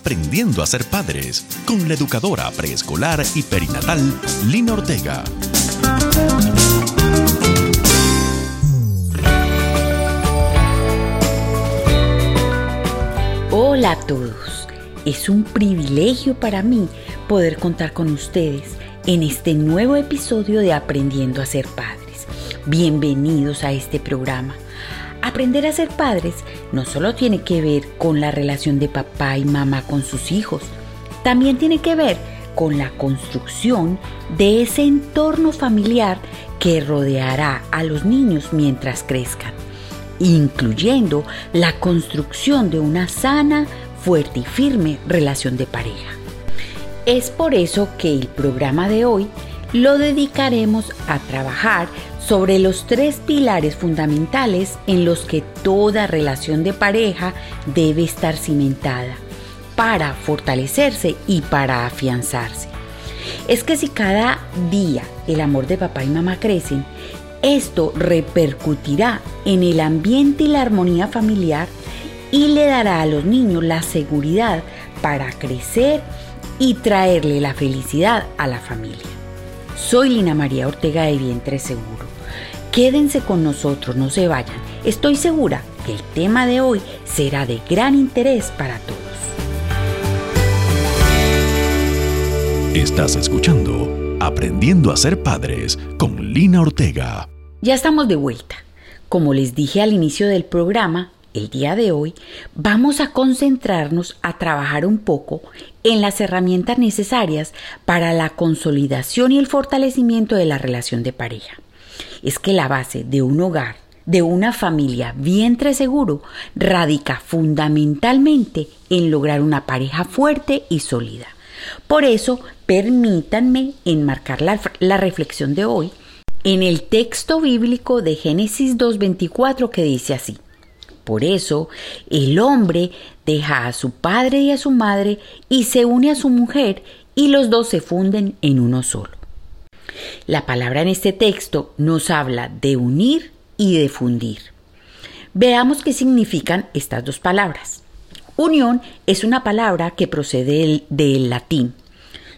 Aprendiendo a ser padres con la educadora preescolar y perinatal Lina Ortega. Hola a todos. Es un privilegio para mí poder contar con ustedes en este nuevo episodio de Aprendiendo a ser padres. Bienvenidos a este programa Aprender a ser padres no solo tiene que ver con la relación de papá y mamá con sus hijos, también tiene que ver con la construcción de ese entorno familiar que rodeará a los niños mientras crezcan, incluyendo la construcción de una sana, fuerte y firme relación de pareja. Es por eso que el programa de hoy lo dedicaremos a trabajar sobre los tres pilares fundamentales en los que toda relación de pareja debe estar cimentada para fortalecerse y para afianzarse. Es que si cada día el amor de papá y mamá crecen, esto repercutirá en el ambiente y la armonía familiar y le dará a los niños la seguridad para crecer y traerle la felicidad a la familia. Soy Lina María Ortega de Vientre Seguro Quédense con nosotros, no se vayan. Estoy segura que el tema de hoy será de gran interés para todos. Estás escuchando Aprendiendo a ser padres con Lina Ortega. Ya estamos de vuelta. Como les dije al inicio del programa, el día de hoy vamos a concentrarnos a trabajar un poco en las herramientas necesarias para la consolidación y el fortalecimiento de la relación de pareja es que la base de un hogar, de una familia vientre seguro, radica fundamentalmente en lograr una pareja fuerte y sólida. Por eso, permítanme enmarcar la, la reflexión de hoy en el texto bíblico de Génesis 2.24 que dice así. Por eso, el hombre deja a su padre y a su madre y se une a su mujer y los dos se funden en uno solo. La palabra en este texto nos habla de unir y de fundir. Veamos qué significan estas dos palabras. Unión es una palabra que procede del, latín.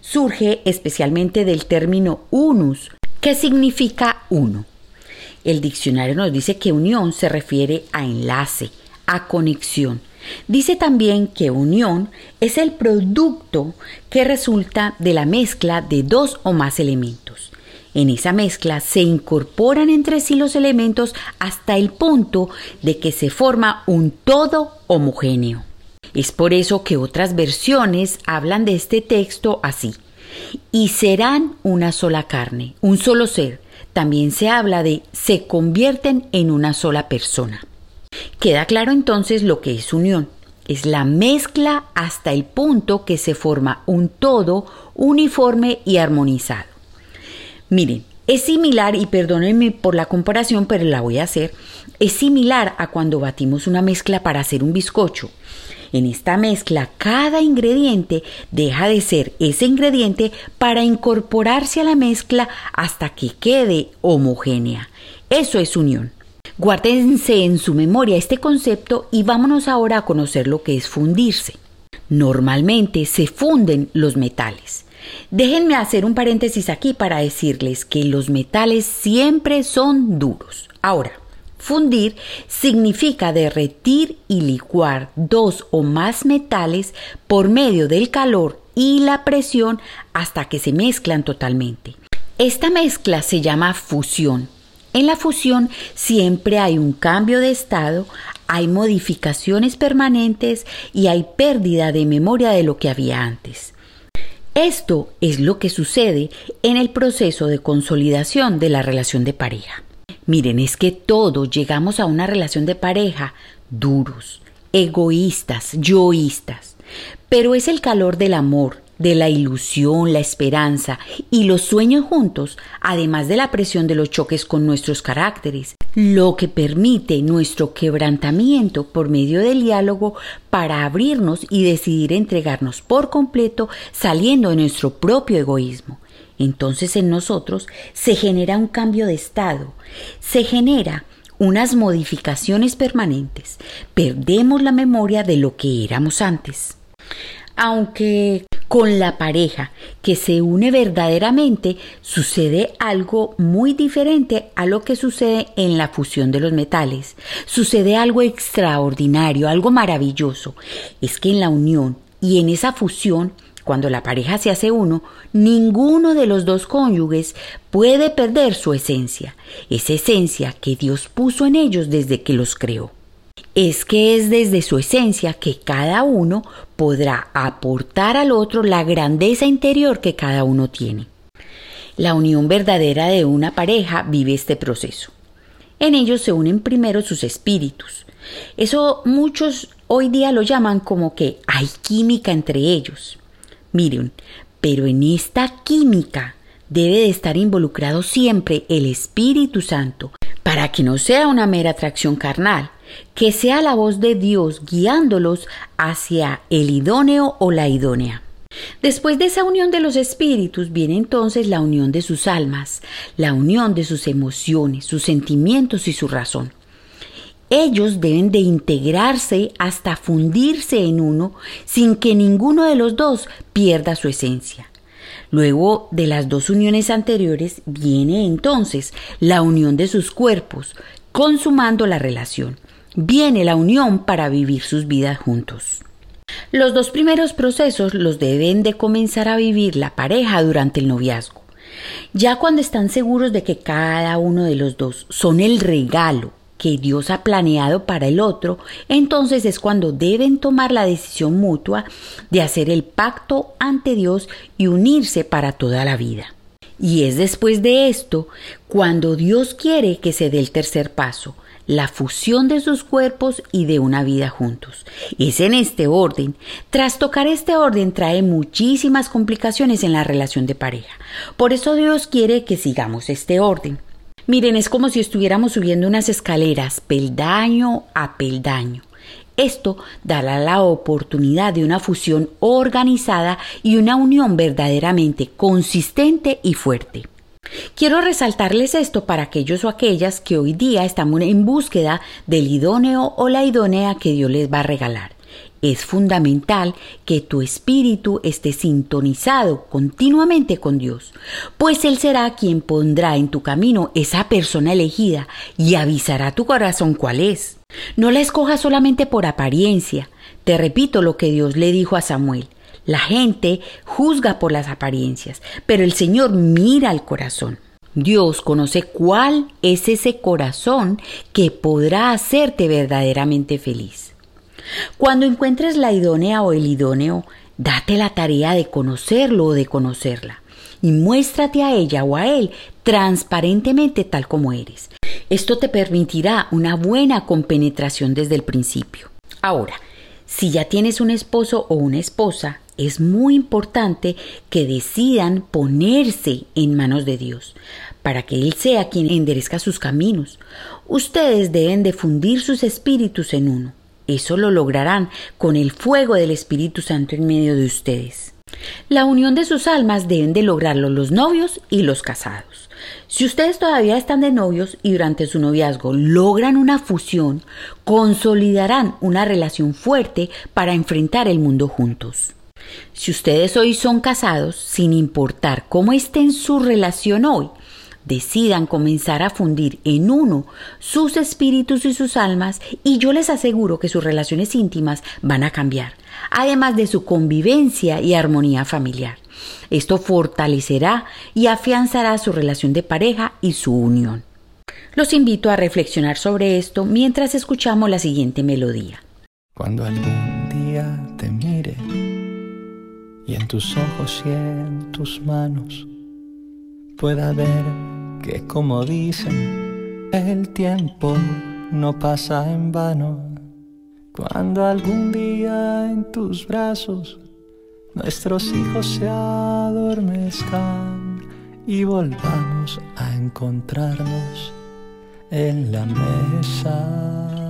Surge especialmente del término unus, que significa uno. El diccionario nos dice que unión se refiere a enlace, a conexión. Dice también que unión es el producto que resulta de la mezcla de dos o más elementos. En esa mezcla se incorporan entre sí los elementos hasta el punto de que se forma un todo homogéneo. Es por eso que otras versiones hablan de este texto así. Y serán una sola carne, un solo ser. También se habla de se convierten en una sola persona. Queda claro entonces lo que es unión. Es la mezcla hasta el punto que se forma un todo uniforme y armonizado. Miren, es similar, y perdónenme por la comparación, pero la voy a hacer, es similar a cuando batimos una mezcla para hacer un bizcocho. En esta mezcla, cada ingrediente deja de ser ese ingrediente para incorporarse a la mezcla hasta que quede homogénea. Eso es unión. Guárdense en su memoria este concepto y vámonos ahora a conocer lo que es fundirse. Normalmente se funden los metales. Déjenme hacer un paréntesis aquí para decirles que los metales siempre son duros. Ahora, fundir significa derretir y licuar dos o más metales por medio del calor y la presión hasta que se mezclan totalmente. Esta mezcla se llama fusión. En la fusión siempre hay un cambio de estado, hay modificaciones permanentes y hay pérdida de memoria de lo que había antes. Esto es lo que sucede en el proceso de consolidación de la relación de pareja. Miren, es que todos llegamos a una relación de pareja duros, egoístas, yoístas, pero es el calor del amor, de la ilusión, la esperanza y los sueños juntos, además de la presión de los choques con nuestros caracteres, lo que permite nuestro quebrantamiento por medio del diálogo para abrirnos y decidir entregarnos por completo saliendo de nuestro propio egoísmo. Entonces en nosotros se genera un cambio de estado, se genera unas modificaciones permanentes, perdemos la memoria de lo que éramos antes. Aunque con la pareja que se une verdaderamente sucede algo muy diferente a lo que sucede en la fusión de los metales. Sucede algo extraordinario, algo maravilloso. Es que en la unión y en esa fusión, cuando la pareja se hace uno, ninguno de los dos cónyuges puede perder su esencia, esa esencia que Dios puso en ellos desde que los creó es que es desde su esencia que cada uno podrá aportar al otro la grandeza interior que cada uno tiene. La unión verdadera de una pareja vive este proceso. En ellos se unen primero sus espíritus. Eso muchos hoy día lo llaman como que hay química entre ellos. Miren, pero en esta química debe de estar involucrado siempre el Espíritu Santo para que no sea una mera atracción carnal, que sea la voz de Dios guiándolos hacia el idóneo o la idónea. Después de esa unión de los espíritus viene entonces la unión de sus almas, la unión de sus emociones, sus sentimientos y su razón. Ellos deben de integrarse hasta fundirse en uno sin que ninguno de los dos pierda su esencia. Luego de las dos uniones anteriores viene entonces la unión de sus cuerpos, consumando la relación viene la unión para vivir sus vidas juntos. Los dos primeros procesos los deben de comenzar a vivir la pareja durante el noviazgo. Ya cuando están seguros de que cada uno de los dos son el regalo que Dios ha planeado para el otro, entonces es cuando deben tomar la decisión mutua de hacer el pacto ante Dios y unirse para toda la vida. Y es después de esto cuando Dios quiere que se dé el tercer paso, la fusión de sus cuerpos y de una vida juntos. Es en este orden. Tras tocar este orden trae muchísimas complicaciones en la relación de pareja. Por eso Dios quiere que sigamos este orden. Miren, es como si estuviéramos subiendo unas escaleras, peldaño a peldaño. Esto dará la oportunidad de una fusión organizada y una unión verdaderamente consistente y fuerte. Quiero resaltarles esto para aquellos o aquellas que hoy día estamos en búsqueda del idóneo o la idónea que Dios les va a regalar. Es fundamental que tu espíritu esté sintonizado continuamente con Dios, pues Él será quien pondrá en tu camino esa persona elegida y avisará a tu corazón cuál es. No la escojas solamente por apariencia. Te repito lo que Dios le dijo a Samuel. La gente juzga por las apariencias, pero el Señor mira al corazón. Dios conoce cuál es ese corazón que podrá hacerte verdaderamente feliz. Cuando encuentres la idónea o el idóneo, date la tarea de conocerlo o de conocerla y muéstrate a ella o a él transparentemente tal como eres. Esto te permitirá una buena compenetración desde el principio. Ahora, si ya tienes un esposo o una esposa, es muy importante que decidan ponerse en manos de Dios, para que Él sea quien enderezca sus caminos. Ustedes deben de fundir sus espíritus en uno. Eso lo lograrán con el fuego del Espíritu Santo en medio de ustedes. La unión de sus almas deben de lograrlo los novios y los casados. Si ustedes todavía están de novios y durante su noviazgo logran una fusión, consolidarán una relación fuerte para enfrentar el mundo juntos. Si ustedes hoy son casados, sin importar cómo estén su relación hoy, decidan comenzar a fundir en uno sus espíritus y sus almas y yo les aseguro que sus relaciones íntimas van a cambiar, además de su convivencia y armonía familiar. Esto fortalecerá y afianzará su relación de pareja y su unión. Los invito a reflexionar sobre esto mientras escuchamos la siguiente melodía. Cuando algún día te mire y en tus ojos y en tus manos pueda ver que como dicen, el tiempo no pasa en vano. Cuando algún día en tus brazos nuestros hijos se adormezcan y volvamos a encontrarnos en la mesa.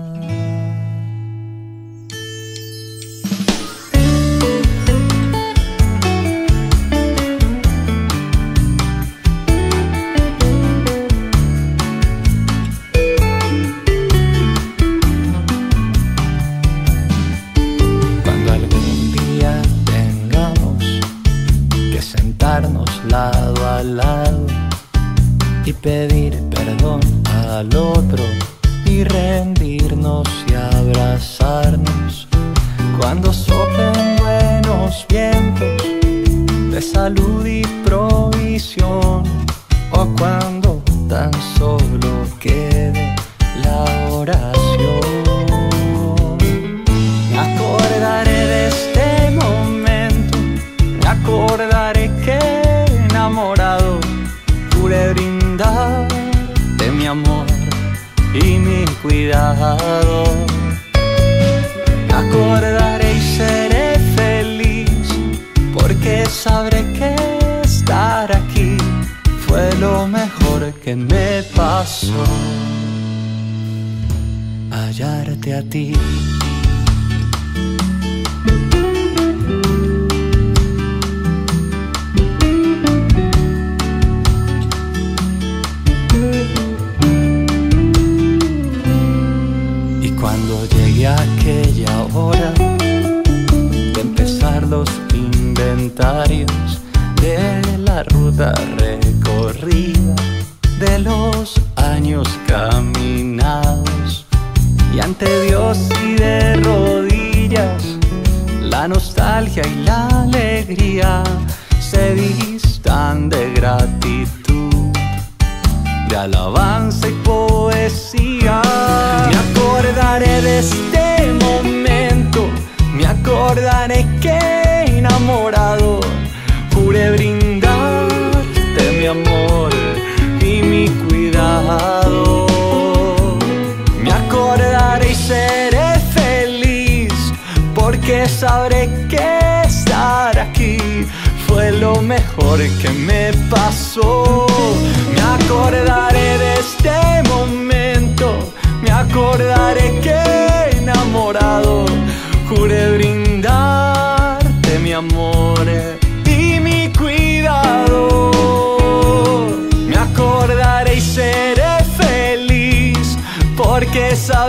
Lado a lado y pedir perdón al otro y rendirnos y abrazarnos. Cuando soplen buenos vientos de salud y provisión o cuando tan solo quede cuidado. Acordaré y seré feliz porque sabré que estar aquí fue lo mejor que me pasó. Hallarte a ti. Aquella hora de empezar los inventarios de la ruta recorrida, de los años caminados, y ante Dios y de rodillas, la nostalgia y la alegría se vistan de gratitud de alabanza y poesía. De este momento, me acordaré que enamorado juré brindarte mi amor y mi cuidado. Me acordaré y seré feliz porque sabré que estar aquí fue lo mejor que me pasó. Me acordaré de este momento, me acordaré que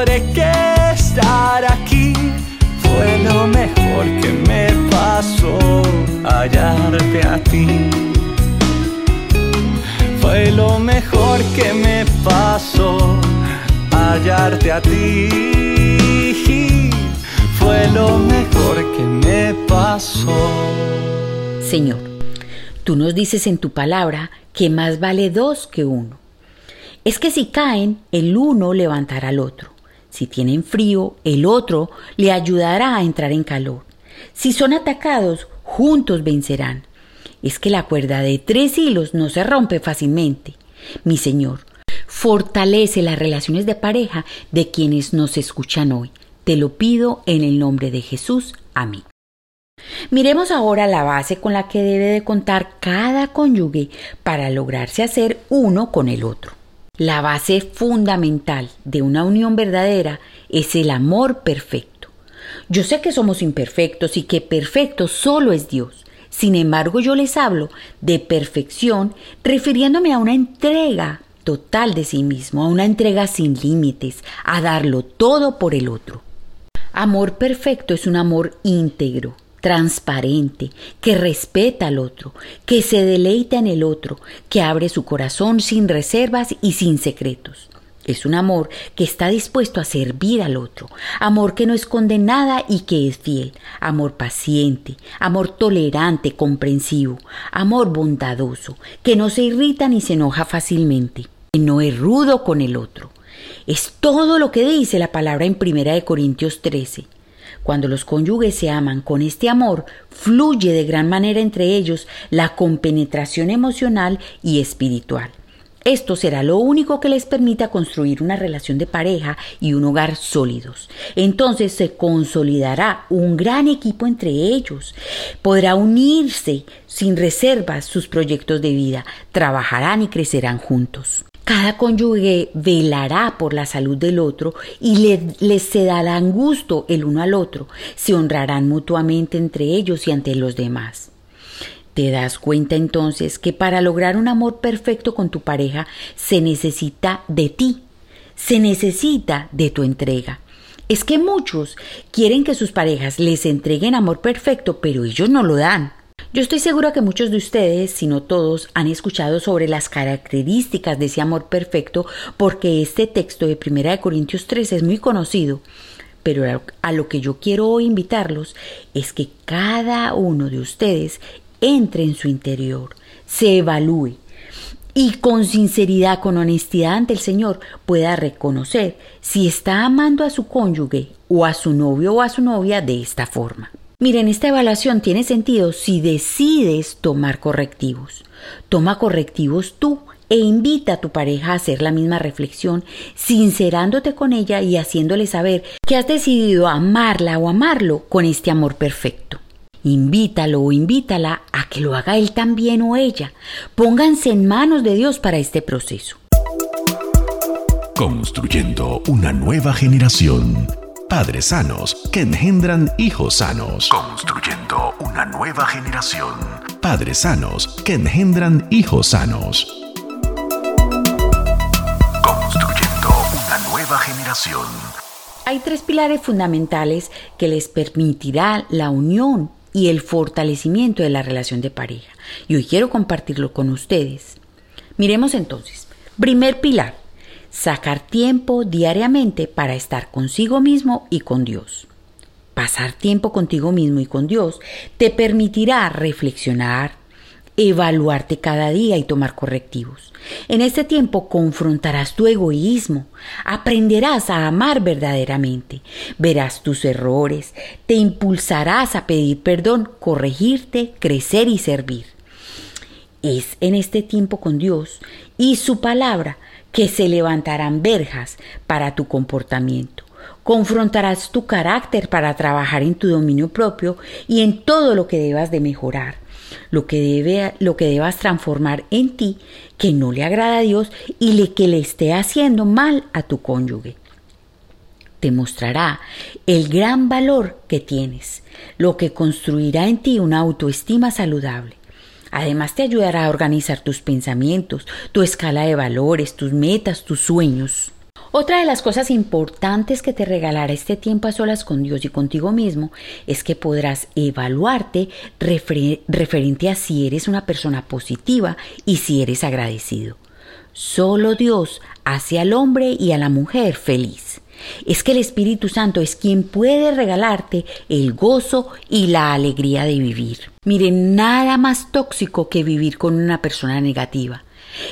que estar aquí fue lo mejor que me pasó hallarte a ti. Fue lo mejor que me pasó hallarte a ti. Fue lo mejor que me pasó. Señor, tú nos dices en tu palabra que más vale dos que uno. Es que si caen, el uno levantará al otro. Si tienen frío, el otro le ayudará a entrar en calor. Si son atacados, juntos vencerán. Es que la cuerda de tres hilos no se rompe fácilmente. Mi Señor, fortalece las relaciones de pareja de quienes nos escuchan hoy. Te lo pido en el nombre de Jesús. Amén. Miremos ahora la base con la que debe de contar cada cónyuge para lograrse hacer uno con el otro. La base fundamental de una unión verdadera es el amor perfecto. Yo sé que somos imperfectos y que perfecto solo es Dios. Sin embargo, yo les hablo de perfección refiriéndome a una entrega total de sí mismo, a una entrega sin límites, a darlo todo por el otro. Amor perfecto es un amor íntegro, transparente, que respeta al otro, que se deleita en el otro, que abre su corazón sin reservas y sin secretos. Es un amor que está dispuesto a servir al otro, amor que no esconde nada y que es fiel, amor paciente, amor tolerante, comprensivo, amor bondadoso, que no se irrita ni se enoja fácilmente, que no es rudo con el otro. Es todo lo que dice la palabra en Primera de Corintios 13. Cuando los cónyuges se aman con este amor, fluye de gran manera entre ellos la compenetración emocional y espiritual. Esto será lo único que les permita construir una relación de pareja y un hogar sólidos. Entonces se consolidará un gran equipo entre ellos. Podrá unirse sin reservas sus proyectos de vida. Trabajarán y crecerán juntos. Cada cónyuge velará por la salud del otro y les le se darán gusto el uno al otro. Se honrarán mutuamente entre ellos y ante los demás. Te das cuenta entonces que para lograr un amor perfecto con tu pareja se necesita de ti, se necesita de tu entrega. Es que muchos quieren que sus parejas les entreguen amor perfecto, pero ellos no lo dan. Yo estoy segura que muchos de ustedes, si no todos, han escuchado sobre las características de ese amor perfecto porque este texto de 1 Corintios 3 es muy conocido. Pero a lo que yo quiero hoy invitarlos es que cada uno de ustedes entre en su interior, se evalúe y con sinceridad, con honestidad ante el Señor pueda reconocer si está amando a su cónyuge o a su novio o a su novia de esta forma. Miren, esta evaluación tiene sentido si decides tomar correctivos. Toma correctivos tú e invita a tu pareja a hacer la misma reflexión, sincerándote con ella y haciéndole saber que has decidido amarla o amarlo con este amor perfecto. Invítalo o invítala a que lo haga él también o ella. Pónganse en manos de Dios para este proceso. Construyendo una nueva generación. Padres sanos que engendran hijos sanos. Construyendo una nueva generación. Padres sanos que engendran hijos sanos. Construyendo una nueva generación. Hay tres pilares fundamentales que les permitirá la unión y el fortalecimiento de la relación de pareja. Y hoy quiero compartirlo con ustedes. Miremos entonces. Primer pilar, sacar tiempo diariamente para estar consigo mismo y con Dios. Pasar tiempo contigo mismo y con Dios te permitirá reflexionar, evaluarte cada día y tomar correctivos. En este tiempo confrontarás tu egoísmo, aprenderás a amar verdaderamente, verás tus errores, te impulsarás a pedir perdón, corregirte, crecer y servir. Es en este tiempo con Dios y su palabra que se levantarán verjas para tu comportamiento. Confrontarás tu carácter para trabajar en tu dominio propio y en todo lo que debas de mejorar lo que, debe, lo que debas transformar en ti que no le agrada a Dios y le, que le esté haciendo mal a tu cónyuge. Te mostrará el gran valor que tienes, lo que construirá en ti una autoestima saludable. Además te ayudará a organizar tus pensamientos, tu escala de valores, tus metas, tus sueños. Otra de las cosas importantes que te regalará este tiempo a solas con Dios y contigo mismo es que podrás evaluarte referente a si eres una persona positiva y si eres agradecido. Solo Dios hace al hombre y a la mujer feliz. Es que el Espíritu Santo es quien puede regalarte el gozo y la alegría de vivir. Miren, nada más tóxico que vivir con una persona negativa.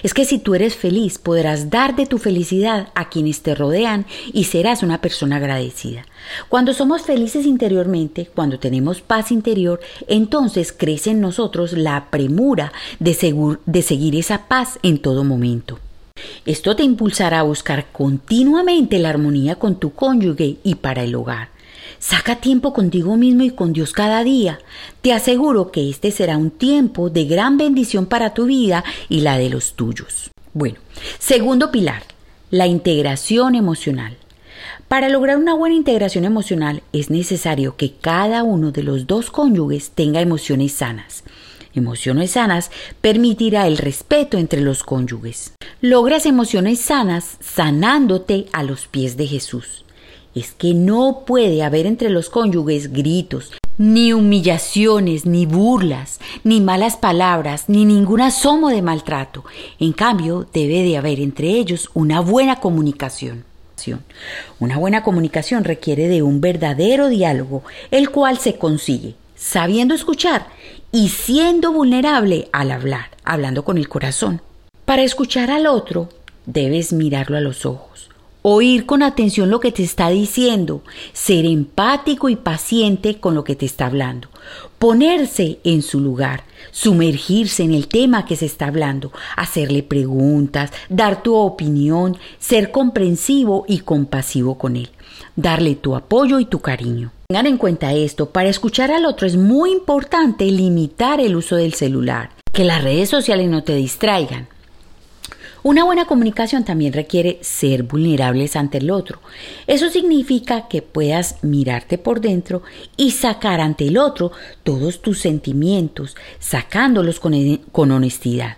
Es que si tú eres feliz, podrás dar de tu felicidad a quienes te rodean y serás una persona agradecida. Cuando somos felices interiormente, cuando tenemos paz interior, entonces crece en nosotros la premura de, de seguir esa paz en todo momento. Esto te impulsará a buscar continuamente la armonía con tu cónyuge y para el hogar. Saca tiempo contigo mismo y con Dios cada día. Te aseguro que este será un tiempo de gran bendición para tu vida y la de los tuyos. Bueno, segundo pilar, la integración emocional. Para lograr una buena integración emocional es necesario que cada uno de los dos cónyuges tenga emociones sanas. Emociones sanas permitirá el respeto entre los cónyuges. Logras emociones sanas sanándote a los pies de Jesús es que no puede haber entre los cónyuges gritos, ni humillaciones, ni burlas, ni malas palabras, ni ningún asomo de maltrato. En cambio, debe de haber entre ellos una buena comunicación. Una buena comunicación requiere de un verdadero diálogo, el cual se consigue sabiendo escuchar y siendo vulnerable al hablar, hablando con el corazón. Para escuchar al otro, debes mirarlo a los ojos oír con atención lo que te está diciendo, ser empático y paciente con lo que te está hablando, ponerse en su lugar, sumergirse en el tema que se está hablando, hacerle preguntas, dar tu opinión, ser comprensivo y compasivo con él, darle tu apoyo y tu cariño. Tengan en cuenta esto, para escuchar al otro es muy importante limitar el uso del celular, que las redes sociales no te distraigan. Una buena comunicación también requiere ser vulnerables ante el otro. Eso significa que puedas mirarte por dentro y sacar ante el otro todos tus sentimientos, sacándolos con, honestidad.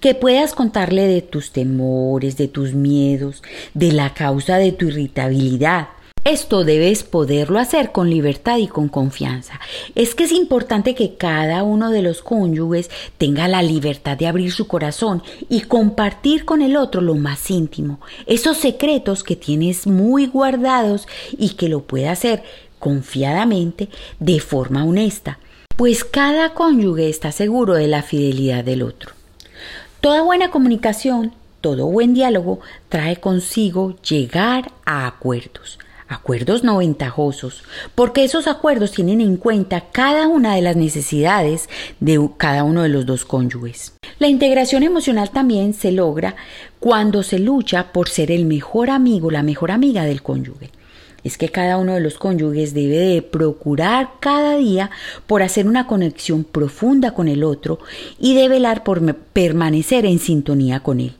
Que puedas contarle de tus temores, de tus miedos, de la causa de tu irritabilidad. Esto debes poderlo hacer con libertad y con confianza. Es que es importante que cada uno de los cónyuges tenga la libertad de abrir su corazón y compartir con el otro lo más íntimo, esos secretos que tienes muy guardados y que lo puede hacer confiadamente de forma honesta, pues cada cónyuge está seguro de la fidelidad del otro. Toda buena comunicación, todo buen diálogo trae consigo llegar a acuerdos acuerdos no ventajosos, porque esos acuerdos tienen en cuenta cada una de las necesidades de cada uno de los dos cónyuges. La integración emocional también se logra cuando se lucha por ser el mejor amigo, la mejor amiga del cónyuge. Es que cada uno de los cónyuges debe de procurar cada día por hacer una conexión profunda con el otro y de velar por permanecer en sintonía con él.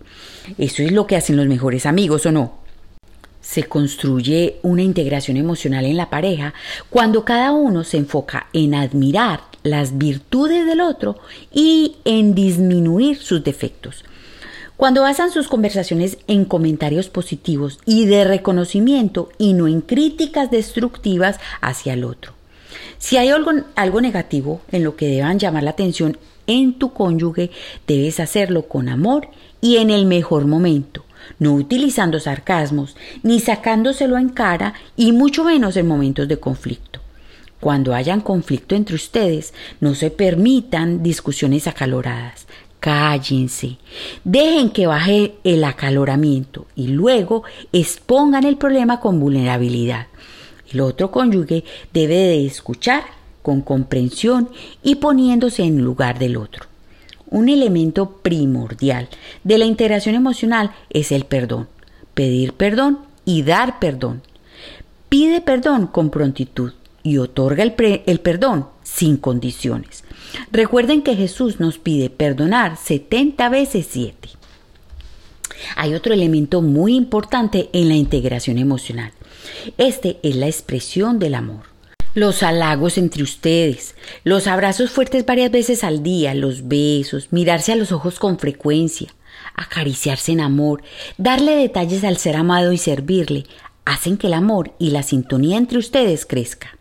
Eso es lo que hacen los mejores amigos, ¿o no? Se construye una integración emocional en la pareja cuando cada uno se enfoca en admirar las virtudes del otro y en disminuir sus defectos. Cuando basan sus conversaciones en comentarios positivos y de reconocimiento y no en críticas destructivas hacia el otro. Si hay algo, algo negativo en lo que deban llamar la atención en tu cónyuge, debes hacerlo con amor y en el mejor momento no utilizando sarcasmos, ni sacándoselo en cara y mucho menos en momentos de conflicto. Cuando hayan conflicto entre ustedes, no se permitan discusiones acaloradas. Cállense, dejen que baje el acaloramiento y luego expongan el problema con vulnerabilidad. El otro cónyuge debe de escuchar con comprensión y poniéndose en lugar del otro. Un elemento primordial de la integración emocional es el perdón. Pedir perdón y dar perdón. Pide perdón con prontitud y otorga el, perdón sin condiciones. Recuerden que Jesús nos pide perdonar 70 veces 7. Hay otro elemento muy importante en la integración emocional. Este es la expresión del amor los halagos entre ustedes, los abrazos fuertes varias veces al día, los besos, mirarse a los ojos con frecuencia, acariciarse en amor, darle detalles al ser amado y servirle, hacen que el amor y la sintonía entre ustedes crezca.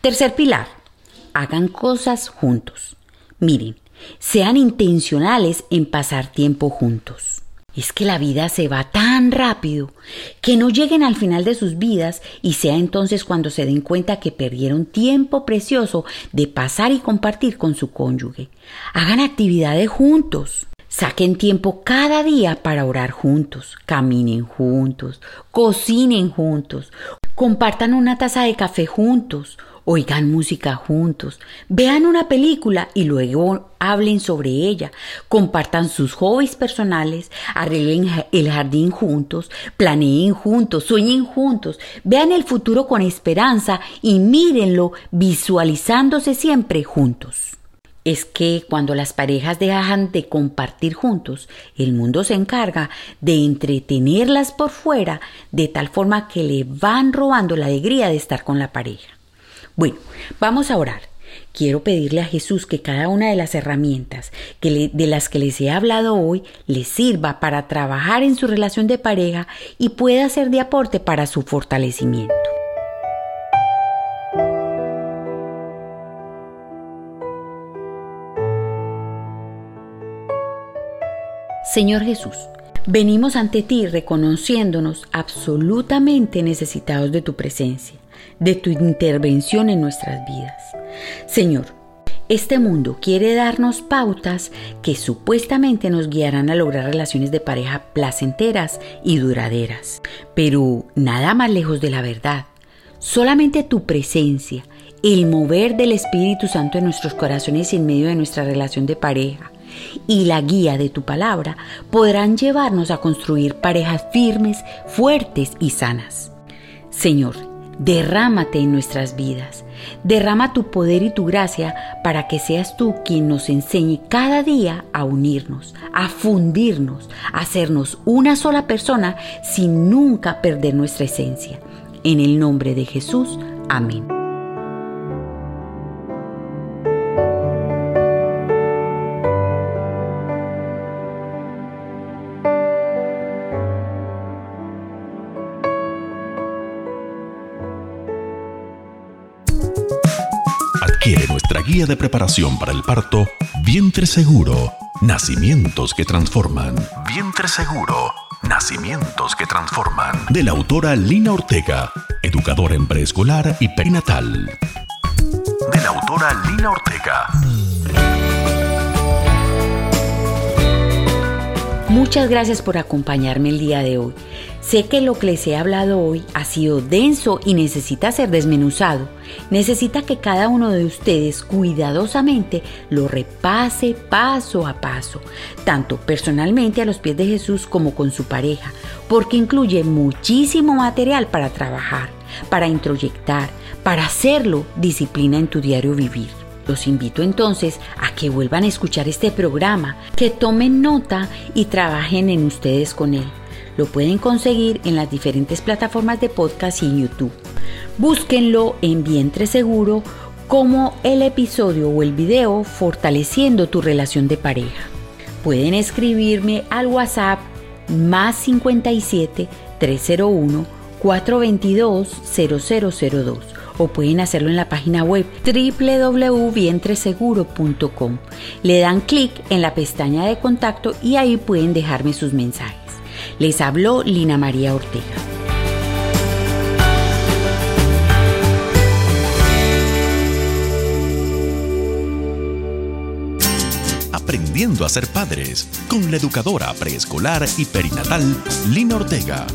Tercer pilar, hagan cosas juntos. Miren, sean intencionales en pasar tiempo juntos. Es que la vida se va tan rápido que no lleguen al final de sus vidas y sea entonces cuando se den cuenta que perdieron tiempo precioso de pasar y compartir con su cónyuge. Hagan actividades juntos. Saquen tiempo cada día para orar juntos, caminen juntos, cocinen juntos, compartan una taza de café juntos, oigan música juntos, vean una película y luego hablen sobre ella, compartan sus hobbies personales, arreglen el jardín juntos, planeen juntos, sueñen juntos, vean el futuro con esperanza y mírenlo visualizándose siempre juntos. Es que cuando las parejas dejan de compartir juntos, el mundo se encarga de entretenerlas por fuera de tal forma que le van robando la alegría de estar con la pareja. Bueno, vamos a orar. Quiero pedirle a Jesús que cada una de las herramientas que de las que les he hablado hoy les sirva para trabajar en su relación de pareja y pueda ser de aporte para su fortalecimiento. Señor Jesús, venimos ante ti reconociéndonos absolutamente necesitados de tu presencia de tu intervención en nuestras vidas. Señor, este mundo quiere darnos pautas que supuestamente nos guiarán a lograr relaciones de pareja placenteras y duraderas, pero nada más lejos de la verdad. Solamente tu presencia, el mover del Espíritu Santo en nuestros corazones y en medio de nuestra relación de pareja y la guía de tu palabra podrán llevarnos a construir parejas firmes, fuertes y sanas. Señor, Derrámate en nuestras vidas. Derrama tu poder y tu gracia para que seas tú quien nos enseñe cada día a unirnos, a fundirnos, a hacernos una sola persona sin nunca perder nuestra esencia. En el nombre de Jesús. Amén. Guía de preparación para el parto, Vientre Seguro, Nacimientos que Transforman. Vientre Seguro, Nacimientos que Transforman. De la autora Lina Ortega, educadora en preescolar y perinatal. De la autora Lina Ortega. Muchas gracias por acompañarme el día de hoy. Sé que lo que les he hablado hoy ha sido denso y necesita ser desmenuzado. Necesita que cada uno de ustedes cuidadosamente lo repase paso a paso, tanto personalmente a los pies de Jesús como con su pareja, porque incluye muchísimo material para trabajar, para introyectar, para hacerlo disciplina en tu diario vivir. Los invito entonces a que vuelvan a escuchar este programa, que tomen nota y trabajen en ustedes con él. Lo pueden conseguir en las diferentes plataformas de podcast y en YouTube. Búsquenlo en Vientre Seguro como el episodio o el video Fortaleciendo tu relación de pareja. Pueden escribirme al WhatsApp más 57 301 422 0002 o pueden hacerlo en la página web www.vientreseguro.com. Le dan clic en la pestaña de contacto y ahí pueden dejarme sus mensajes. Les habló Lina María Ortega. Aprendiendo a ser padres con la educadora preescolar y perinatal Lina Ortega.